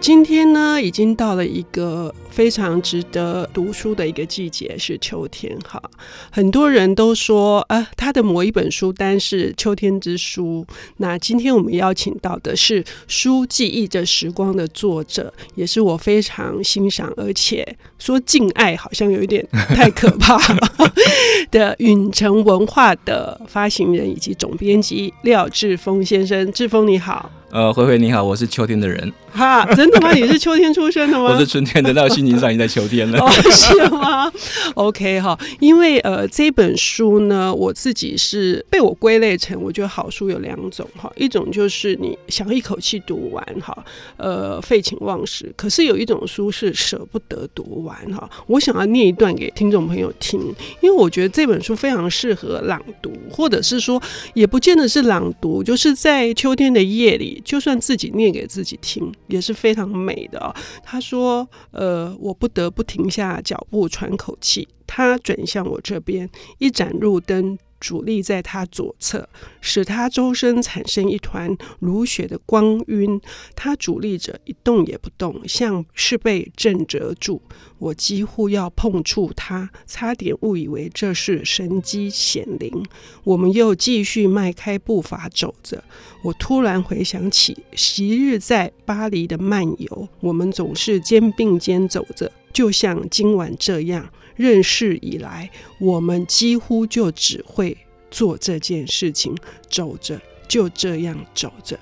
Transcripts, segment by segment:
今天呢，已经到了一个非常值得读书的一个季节，是秋天哈。很多人都说，啊，他的某一本书单是秋天之书。那今天我们邀请到的是《书记忆着时光》的作者，也是我非常欣赏，而且说敬爱好像有一点太可怕了 的允晨文化的发行人以及总编辑廖志峰先生。志峰你好。呃，灰灰你好，我是秋天的人。哈，真的吗？你是秋天出生的吗？我是春天的，那我心情上已经在秋天了。哦，是吗？OK 哈，因为呃，这本书呢，我自己是被我归类成，我觉得好书有两种哈，一种就是你想一口气读完哈，呃，废寝忘食；可是有一种书是舍不得读完哈。我想要念一段给听众朋友听，因为我觉得这本书非常适合朗读，或者是说，也不见得是朗读，就是在秋天的夜里。就算自己念给自己听，也是非常美的哦。他说：“呃，我不得不停下脚步喘口气。”他转向我这边，一盏路灯。伫立在他左侧，使他周身产生一团如雪的光晕。他伫立着一动也不动，像是被震折住。我几乎要碰触他，差点误以为这是神迹显灵。我们又继续迈开步伐走着。我突然回想起昔日在巴黎的漫游，我们总是肩并肩走着，就像今晚这样。认识以来，我们几乎就只会做这件事情，走着，就这样走着。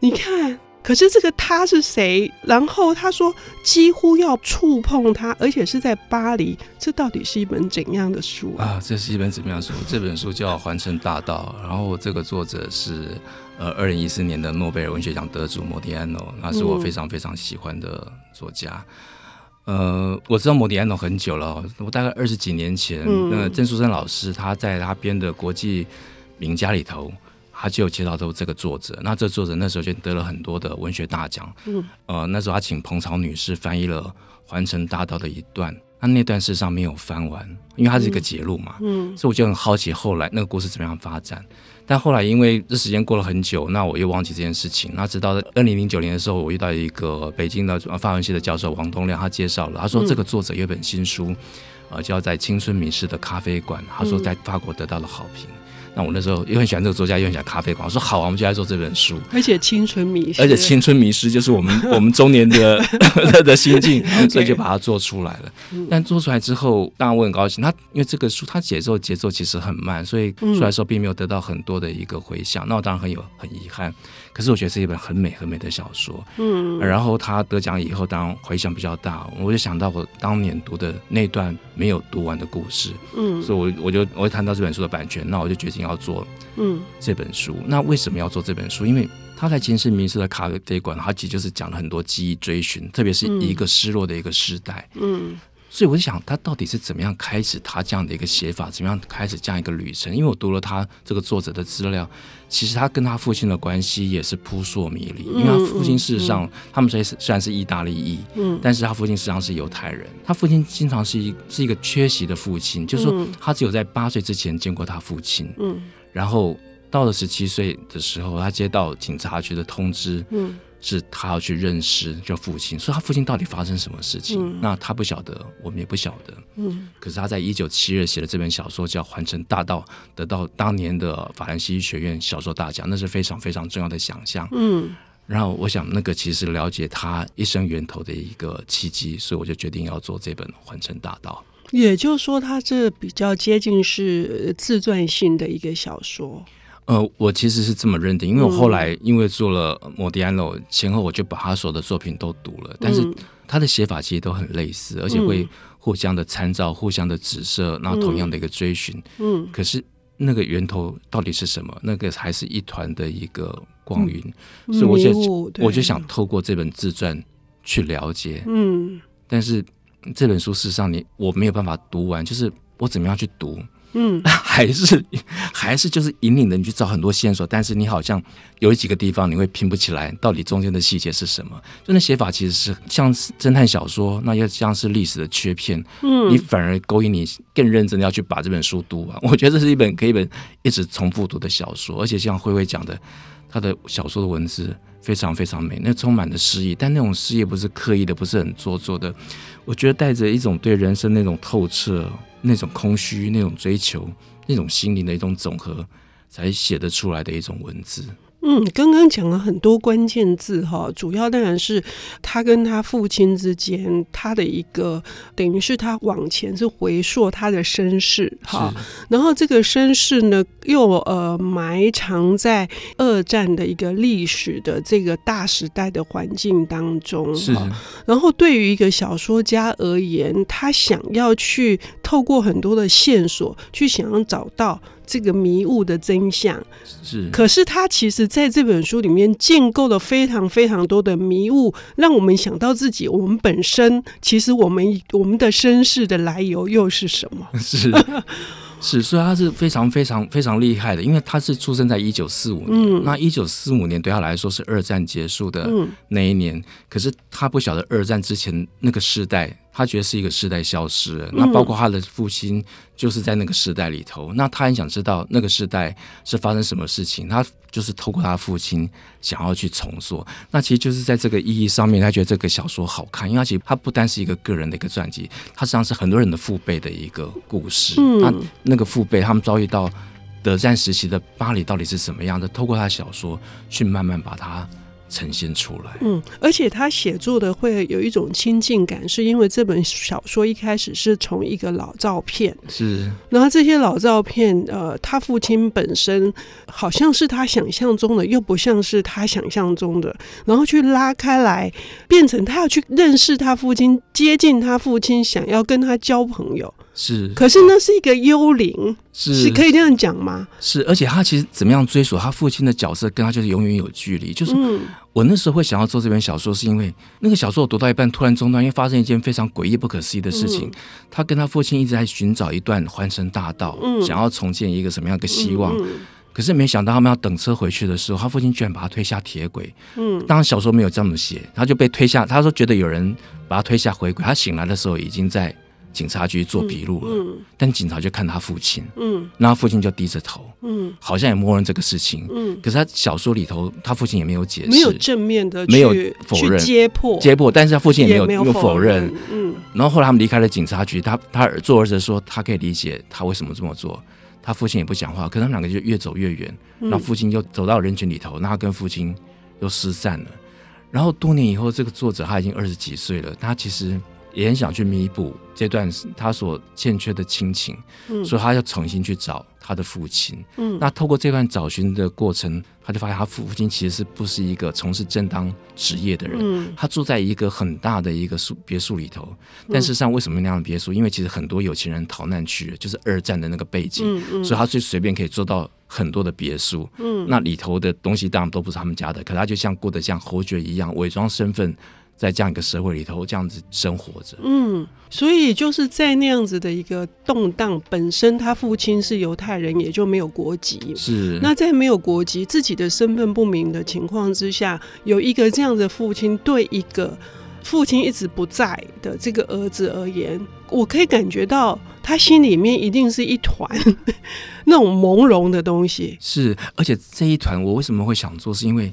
你看，可是这个他是谁？然后他说几乎要触碰他，而且是在巴黎。这到底是一本怎样的书啊？啊，这是一本怎么样的书？这本书叫《环城大道》，然后这个作者是呃，二零一四年的诺贝尔文学奖得主莫迪安诺，那是我非常非常喜欢的作家。嗯呃，我知道摩迪安诺很久了，我大概二十几年前，嗯、那郑书生老师他在他编的国际名家里头，他就有介绍到这个作者。那这作者那时候就得了很多的文学大奖。嗯，呃，那时候他请彭草女士翻译了《环城大道》的一段，那那段事实上没有翻完，因为它是一个节录嘛。嗯，所以我就很好奇后来那个故事怎么样发展。但后来因为这时间过了很久，那我又忘记这件事情。那直到二零零九年的时候，我遇到一个北京的法文系的教授王东亮，他介绍了，他说这个作者有本新书，呃，叫在青春迷失的咖啡馆，他说在法国得到了好评。那我那时候又很喜欢这个作家，又很喜欢咖啡馆。我说好啊，我们就来做这本书。而且青春迷失，而且青春迷失就是我们 我们中年的 的心境，所以就把它做出来了。但做出来之后，当然我很高兴。他因为这个书，它节奏节奏其实很慢，所以出来的时候并没有得到很多的一个回响。那我当然很有很遗憾。可是我觉得是一本很美很美的小说，嗯，然后他得奖以后，当然回响比较大，我就想到我当年读的那段没有读完的故事，嗯，所以我我就我会谈到这本书的版权，那我就决定要做，嗯，这本书。那为什么要做这本书？因为他在青春迷失的咖啡馆，他其实就是讲了很多记忆追寻，特别是一个失落的一个时代，嗯。嗯所以我就想，他到底是怎么样开始他这样的一个写法，怎么样开始这样一个旅程？因为我读了他这个作者的资料，其实他跟他父亲的关系也是扑朔迷离。因为他父亲事实上，他们虽虽然是意大利裔，嗯，但是他父亲实际上是犹太人。他父亲经常是一是一个缺席的父亲，就是说他只有在八岁之前见过他父亲，嗯，然后到了十七岁的时候，他接到警察局的通知，嗯。是他要去认识叫父亲，所以他父亲到底发生什么事情？嗯、那他不晓得，我们也不晓得。嗯，可是他在一九七二写的这本小说叫《环城大道》，得到当年的法兰西学院小说大奖，那是非常非常重要的奖项。嗯，然后我想那个其实了解他一生源头的一个契机，所以我就决定要做这本《环城大道》。也就是说，他这比较接近是自传性的一个小说。呃，我其实是这么认定，因为我后来因为做了莫迪安诺前后，我就把他所有的作品都读了，但是他的写法其实都很类似，而且会互相的参照、互相的指涉，然后同样的一个追寻。嗯，可是那个源头到底是什么？那个还是一团的一个光晕，所以我就我就想透过这本自传去了解。嗯，但是这本书事实上你我没有办法读完，就是我怎么样去读？嗯，还是还是就是引领着你去找很多线索，但是你好像有几个地方你会拼不起来，到底中间的细节是什么？就那写法其实是像侦探小说，那又像是历史的缺片，嗯，你反而勾引你更认真的要去把这本书读完。我觉得这是一本可以一本一直重复读的小说，而且像慧慧讲的，他的小说的文字非常非常美，那充满了诗意，但那种诗意不是刻意的，不是很做作的，我觉得带着一种对人生那种透彻。那种空虚、那种追求、那种心灵的一种总和，才写得出来的一种文字。嗯，刚刚讲了很多关键字哈，主要当然是他跟他父亲之间，他的一个等于是他往前是回溯他的身世哈，然后这个身世呢又呃埋藏在二战的一个历史的这个大时代的环境当中是，然后对于一个小说家而言，他想要去透过很多的线索去想要找到。这个迷雾的真相是，可是他其实在这本书里面建构了非常非常多的迷雾，让我们想到自己，我们本身其实我们我们的身世的来由又是什么？是。是，所以他是非常非常非常厉害的，因为他是出生在一九四五年，嗯、那一九四五年对他来说是二战结束的那一年，嗯、可是他不晓得二战之前那个时代，他觉得是一个时代消失了，那包括他的父亲就是在那个时代里头，那他很想知道那个时代是发生什么事情，他。就是透过他父亲想要去重塑，那其实就是在这个意义上面，他觉得这个小说好看，因为他其实他不单是一个个人的一个传记，他实际上是很多人的父辈的一个故事。嗯，那那个父辈他们遭遇到德战时期的巴黎到底是什么样的？透过他的小说去慢慢把它。呈现出来，嗯，而且他写作的会有一种亲近感，是因为这本小说一开始是从一个老照片，是，然后这些老照片，呃，他父亲本身好像是他想象中的，又不像是他想象中的，然后去拉开来，变成他要去认识他父亲，接近他父亲，想要跟他交朋友。是，可是那是一个幽灵，是是可以这样讲吗？是，而且他其实怎么样追溯他父亲的角色，跟他就是永远有距离。就是我那时候会想要做这本小说，是因为那个小说我读到一半突然中断，因为发生一件非常诡异、不可思议的事情。嗯、他跟他父亲一直在寻找一段环城大道，嗯、想要重建一个什么样的希望。可是没想到他们要等车回去的时候，他父亲居然把他推下铁轨。嗯，当然小说没有这么写，他就被推下。他说觉得有人把他推下回轨，他醒来的时候已经在。警察局做笔录了，嗯嗯、但警察就看他父亲，嗯，然后父亲就低着头，嗯，好像也默认这个事情，嗯，可是他小说里头，他父亲也没有解释，没有正面的，没有否认，揭破，揭破，但是他父亲也没有没有否认，嗯，然后后来他们离开了警察局，他他做儿子说他可以理解他为什么这么做，他父亲也不讲话，可是他们两个就越走越远，然后父亲就走到人群里头，那他跟父亲又失散了，然后多年以后，这个作者他已经二十几岁了，他其实。也很想去弥补这段他所欠缺的亲情，嗯，所以他要重新去找他的父亲。嗯，那透过这段找寻的过程，他就发现他父亲其实是不是一个从事正当职业的人。嗯，他住在一个很大的一个树别墅里头，但事实上为什么那样的别墅？因为其实很多有钱人逃难去了，就是二战的那个背景，嗯嗯，所以他最随便可以做到很多的别墅。嗯，那里头的东西当然都不是他们家的，可他就像过得像侯爵一样，伪装身份。在这样一个社会里头，这样子生活着。嗯，所以就是在那样子的一个动荡，本身他父亲是犹太人，也就没有国籍。是。那在没有国籍、自己的身份不明的情况之下，有一个这样的父亲，对一个父亲一直不在的这个儿子而言，我可以感觉到他心里面一定是一团那种朦胧的东西。是，而且这一团，我为什么会想做，是因为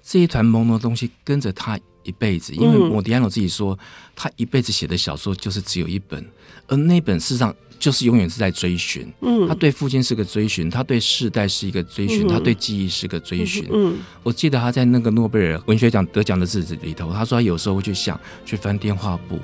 这一团朦胧的东西跟着他。一辈子，因为莫迪安诺自己说，他一辈子写的小说就是只有一本，而那本事实上就是永远是在追寻。嗯，他对父亲是个追寻，他对世代是一个追寻，他对记忆是个追寻。嗯，我记得他在那个诺贝尔文学奖得奖的日子里头，他说他有时候会去想，去翻电话簿，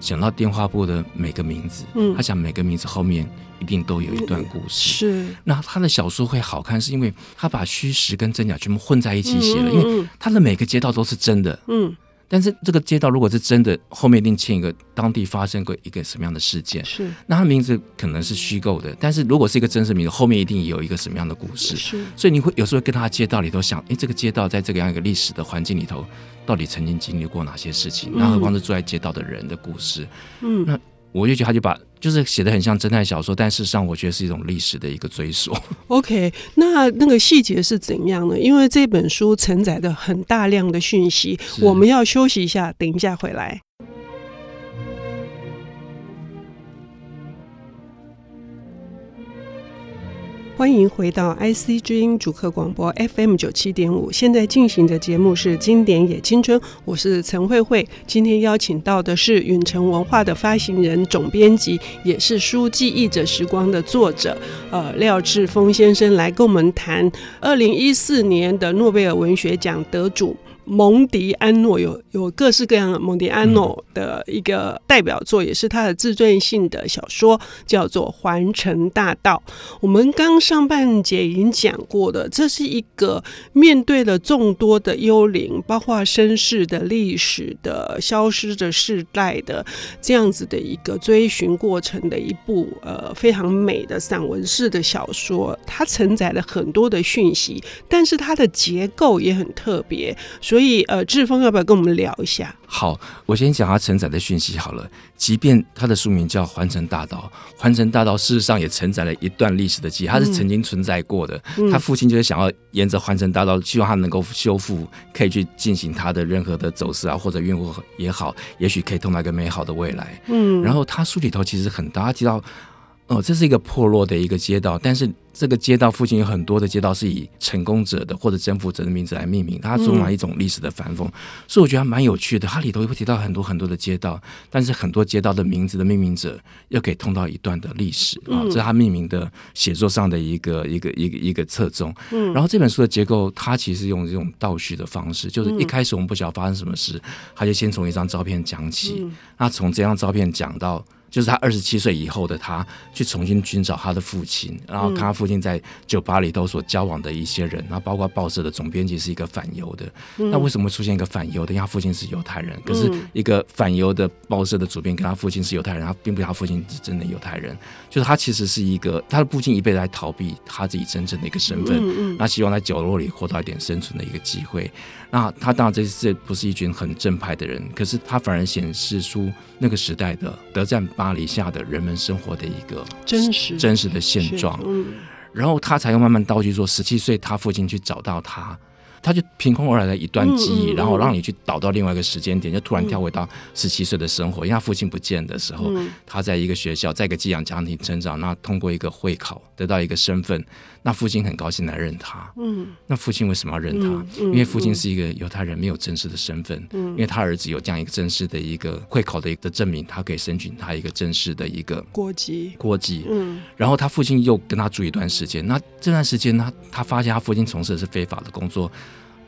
想到电话簿的每个名字，嗯，他想每个名字后面。一定都有一段故事。是，那他的小说会好看，是因为他把虚实跟真假全部混在一起写了。因为他的每个街道都是真的。嗯。但是这个街道如果是真的，后面一定牵一个当地发生过一个什么样的事件。是。那他名字可能是虚构的，但是如果是一个真实名字，后面一定有一个什么样的故事。是。所以你会有时候跟他街道里头想，哎，这个街道在这个样一个历史的环境里头，到底曾经经历过哪些事情？那何况是住在街道的人的故事。嗯。那。我就觉得他就把就是写的很像侦探小说，但事实上我觉得是一种历史的一个追溯。OK，那那个细节是怎样呢？因为这本书承载的很大量的讯息，我们要休息一下，等一下回来。欢迎回到 IC 之音主客广播 FM 九七点五，现在进行的节目是《经典也青春》，我是陈慧慧。今天邀请到的是允城文化的发行人、总编辑，也是书记忆者时光的作者，呃，廖志峰先生来跟我们谈二零一四年的诺贝尔文学奖得主。蒙迪安诺有有各式各样的蒙迪安诺的一个代表作，也是他的自传性的小说，叫做《环城大道》。我们刚上半节已经讲过的，这是一个面对了众多的幽灵，包括身世的历史的消失的世代的这样子的一个追寻过程的一部呃非常美的散文式的小说。它承载了很多的讯息，但是它的结构也很特别，所以。所以，呃，志峰要不要跟我们聊一下？好，我先讲他承载的讯息好了。即便他的书名叫《环城大道》，环城大道事实上也承载了一段历史的记忆，他是曾经存在过的。嗯、他父亲就是想要沿着环城大道，希望他能够修复，可以去进行他的任何的走私啊，或者运货也好，也许可以通到一个美好的未来。嗯，然后他书里头其实很大，他提到。哦，这是一个破落的一个街道，但是这个街道附近有很多的街道是以成功者的或者征服者的名字来命名，它充满一种历史的反讽，嗯、所以我觉得还蛮有趣的。它里头会提到很多很多的街道，但是很多街道的名字的命名者又可以通到一段的历史啊，这是它命名的写作上的一个一个一个一个侧重。嗯，然后这本书的结构，它其实用这种倒叙的方式，就是一开始我们不晓得发生什么事，他就先从一张照片讲起，那从这张照片讲到。就是他二十七岁以后的他，去重新寻找他的父亲，然后看他父亲在酒吧里头所交往的一些人，然后包括报社的总编辑是一个反犹的。那为什么会出现一个反犹的？因为他父亲是犹太人，可是一个反犹的报社的主编跟他父亲是犹太人，他并不是他父亲是真的犹太人，就是他其实是一个他的父亲一辈子在逃避他自己真正的一个身份，那希望在角落里获得一点生存的一个机会。那他当然这这不是一群很正派的人，可是他反而显示出那个时代的德占巴黎下的人们生活的一个真实真实的现状。嗯，然后他才又慢慢倒叙说，十七岁他父亲去找到他。他就凭空而来的一段记忆，然后让你去导到另外一个时间点，就突然跳回到十七岁的生活。因为他父亲不见的时候，他在一个学校，在一个寄养家庭成长，那通过一个会考得到一个身份，那父亲很高兴来认他。嗯，那父亲为什么要认他？因为父亲是一个犹太人，没有正式的身份。嗯，因为他儿子有这样一个正式的一个会考的一个证明，他可以申请他一个正式的一个国籍。国籍。嗯，然后他父亲又跟他住一段时间，那这段时间他他发现他父亲从事的是非法的工作。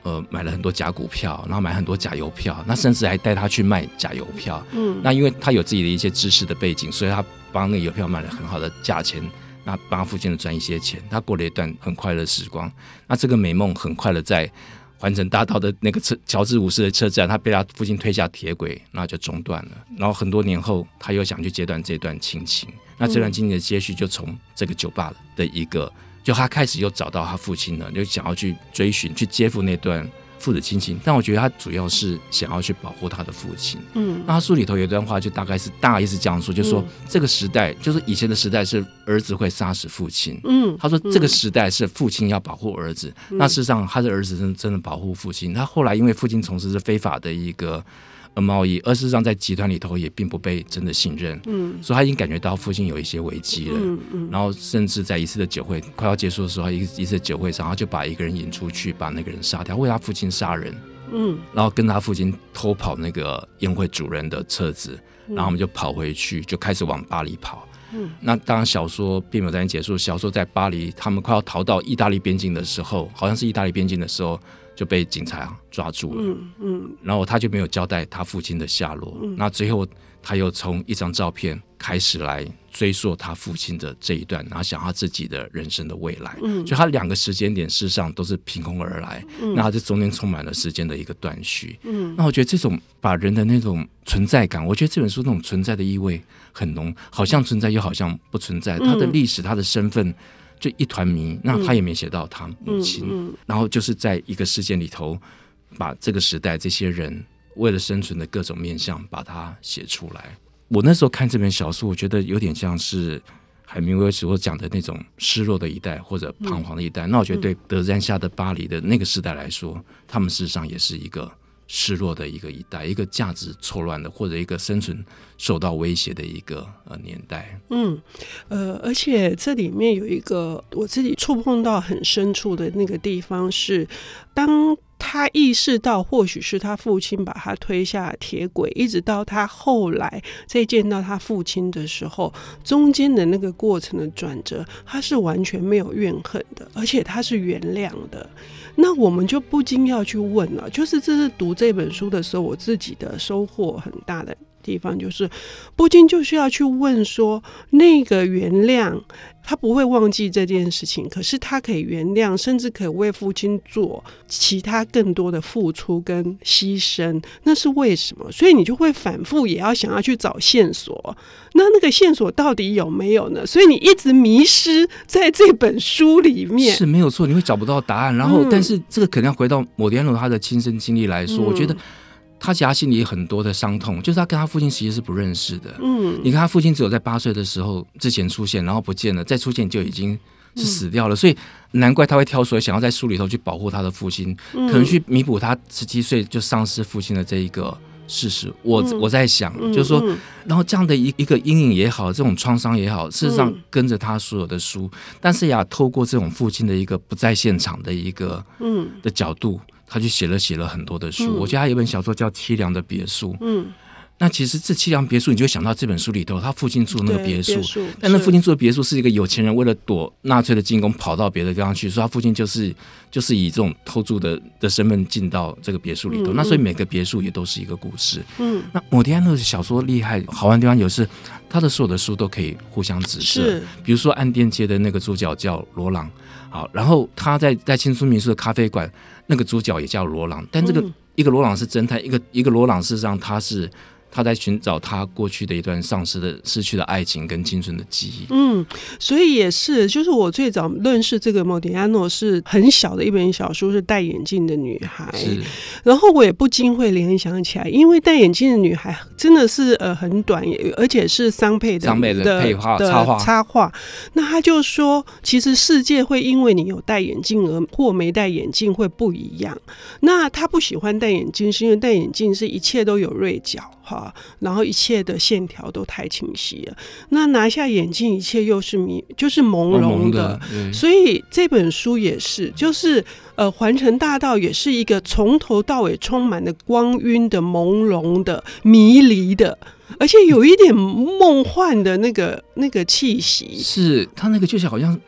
呃，买了很多假股票，然后买很多假邮票，那甚至还带他去卖假邮票。嗯，那因为他有自己的一些知识的背景，所以他帮那个邮票卖了很好的价钱，那帮父亲赚一些钱。他过了一段很快乐时光。那这个美梦很快的在环城大道的那个车乔治五世的车站，他被他父亲推下铁轨，那就中断了。然后很多年后，他又想去截断这段亲情。那这段亲情的接续就从这个酒吧的一个。就他开始又找到他父亲了，就想要去追寻、去接复那段父子亲情。但我觉得他主要是想要去保护他的父亲。嗯，那他书里头有一段话，就大概是大意是这样说，就是说这个时代，就是以前的时代是儿子会杀死父亲。嗯，他说这个时代是父亲要保护儿子。那事实上，他的儿子真真的保护父亲。他后来因为父亲从事是非法的一个。贸易，而事实上在集团里头也并不被真的信任，嗯，所以他已经感觉到父亲有一些危机了，嗯嗯，然后甚至在一次的酒会快要结束的时候，一一次酒会上，他就把一个人引出去，把那个人杀掉，为他父亲杀人，嗯，然后跟他父亲偷跑那个宴会主人的车子，然后我们就跑回去，就开始往巴黎跑，嗯，那当然小说并没有在结束，小说在巴黎，他们快要逃到意大利边境的时候，好像是意大利边境的时候。就被警察抓住了，嗯嗯，然后他就没有交代他父亲的下落。那最后他又从一张照片开始来追溯他父亲的这一段，然后想他自己的人生的未来。嗯，就他两个时间点事实上都是凭空而来。嗯，那这中间充满了时间的一个断续。嗯，那我觉得这种把人的那种存在感，我觉得这本书那种存在的意味很浓，好像存在又好像不存在。他的历史，他的身份。就一团迷，那他也没写到他母亲，嗯嗯嗯、然后就是在一个事件里头，把这个时代这些人为了生存的各种面相把它写出来。我那时候看这本小说，我觉得有点像是海明威所讲的那种失落的一代或者彷徨的一代。嗯、那我觉得对德占下的巴黎的那个时代来说，他们事实上也是一个。失落的一个一代，一个价值错乱的，或者一个生存受到威胁的一个呃年代。嗯，呃，而且这里面有一个我自己触碰到很深处的那个地方是，当他意识到或许是他父亲把他推下铁轨，一直到他后来再见到他父亲的时候，中间的那个过程的转折，他是完全没有怨恨的，而且他是原谅的。那我们就不禁要去问了，就是这是读这本书的时候，我自己的收获很大的地方，就是不禁就是要去问说，那个原谅。他不会忘记这件事情，可是他可以原谅，甚至可以为父亲做其他更多的付出跟牺牲。那是为什么？所以你就会反复也要想要去找线索。那那个线索到底有没有呢？所以你一直迷失在这本书里面是没有错，你会找不到答案。然后，嗯、但是这个可能要回到莫迪安诺他的亲身经历来说，嗯、我觉得。他其实心里很多的伤痛，就是他跟他父亲其实是不认识的。嗯，你看他父亲只有在八岁的时候之前出现，然后不见了，再出现就已经是死掉了。嗯、所以难怪他会挑出来想要在书里头去保护他的父亲，嗯、可能去弥补他十七岁就丧失父亲的这一个事实。我、嗯、我在想，就是说，然后这样的一一个阴影也好，这种创伤也好，事实上跟着他所有的书，但是呀，透过这种父亲的一个不在现场的一个嗯的角度。他就写了写了很多的书，嗯、我记得他有一本小说叫《凄凉的别墅》。嗯，那其实这凄凉别墅，你就会想到这本书里头他父亲住的那个别墅。但那父亲住的别墅是一个有钱人为了躲纳粹的进攻跑到别的地方去，所以他父亲就是就是以这种偷住的的身份进到这个别墅里头。嗯、那所以每个别墅也都是一个故事。嗯，那莫迪安诺的小说厉害好玩的地方有是他的所有的书都可以互相指涉，是比如说《暗店街》的那个主角叫罗朗。好，然后他在在青春民宿的咖啡馆，那个主角也叫罗朗，但这个一个罗朗是侦探，一个一个罗朗事实上他是。他在寻找他过去的一段丧失的、失去的爱情跟青春的记忆。嗯，所以也是，就是我最早认识这个莫迪安诺是很小的一本小书，是戴眼镜的女孩。是，然后我也不禁会联想起来，因为戴眼镜的女孩真的是呃很短，而且是桑佩的桑佩的配画插画插画。那他就说，其实世界会因为你有戴眼镜而或没戴眼镜会不一样。那他不喜欢戴眼镜，是因为戴眼镜是一切都有锐角。好，然后一切的线条都太清晰了。那拿下眼镜，一切又是迷，就是朦胧的。所以这本书也是，就是呃，环城大道也是一个从头到尾充满了光晕的、朦胧的、迷离的，而且有一点梦幻的那个那个气息。是他那个就是好像。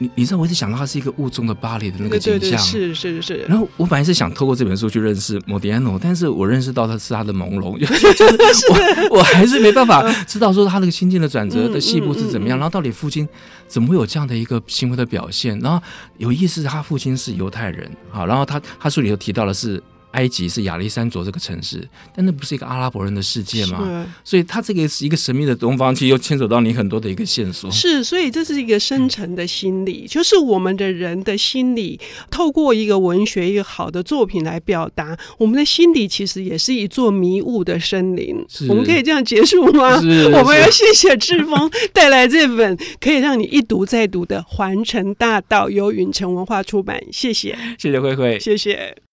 你你知道，我一直想到它是一个雾中的巴黎的那个景象，是是是。然后我本来是想透过这本书去认识莫迪安诺，但是我认识到他是他的朦胧，就是我我还是没办法知道说他那个心境的转折的细部是怎么样，然后到底父亲怎么会有这样的一个行为的表现？然后有意思，他父亲是犹太人，好，然后他他书里头提到的是。埃及是亚历山卓这个城市，但那不是一个阿拉伯人的世界吗？是所以它这个是一个神秘的东方，其实又牵扯到你很多的一个线索。是，所以这是一个深层的心理，嗯、就是我们的人的心理，透过一个文学一个好的作品来表达，我们的心底其实也是一座迷雾的森林。是我们可以这样结束吗？是我们要谢谢志峰带来这本可以让你一读再读的《环城大道》，由云城文化出版。谢谢，谢谢慧慧，谢谢。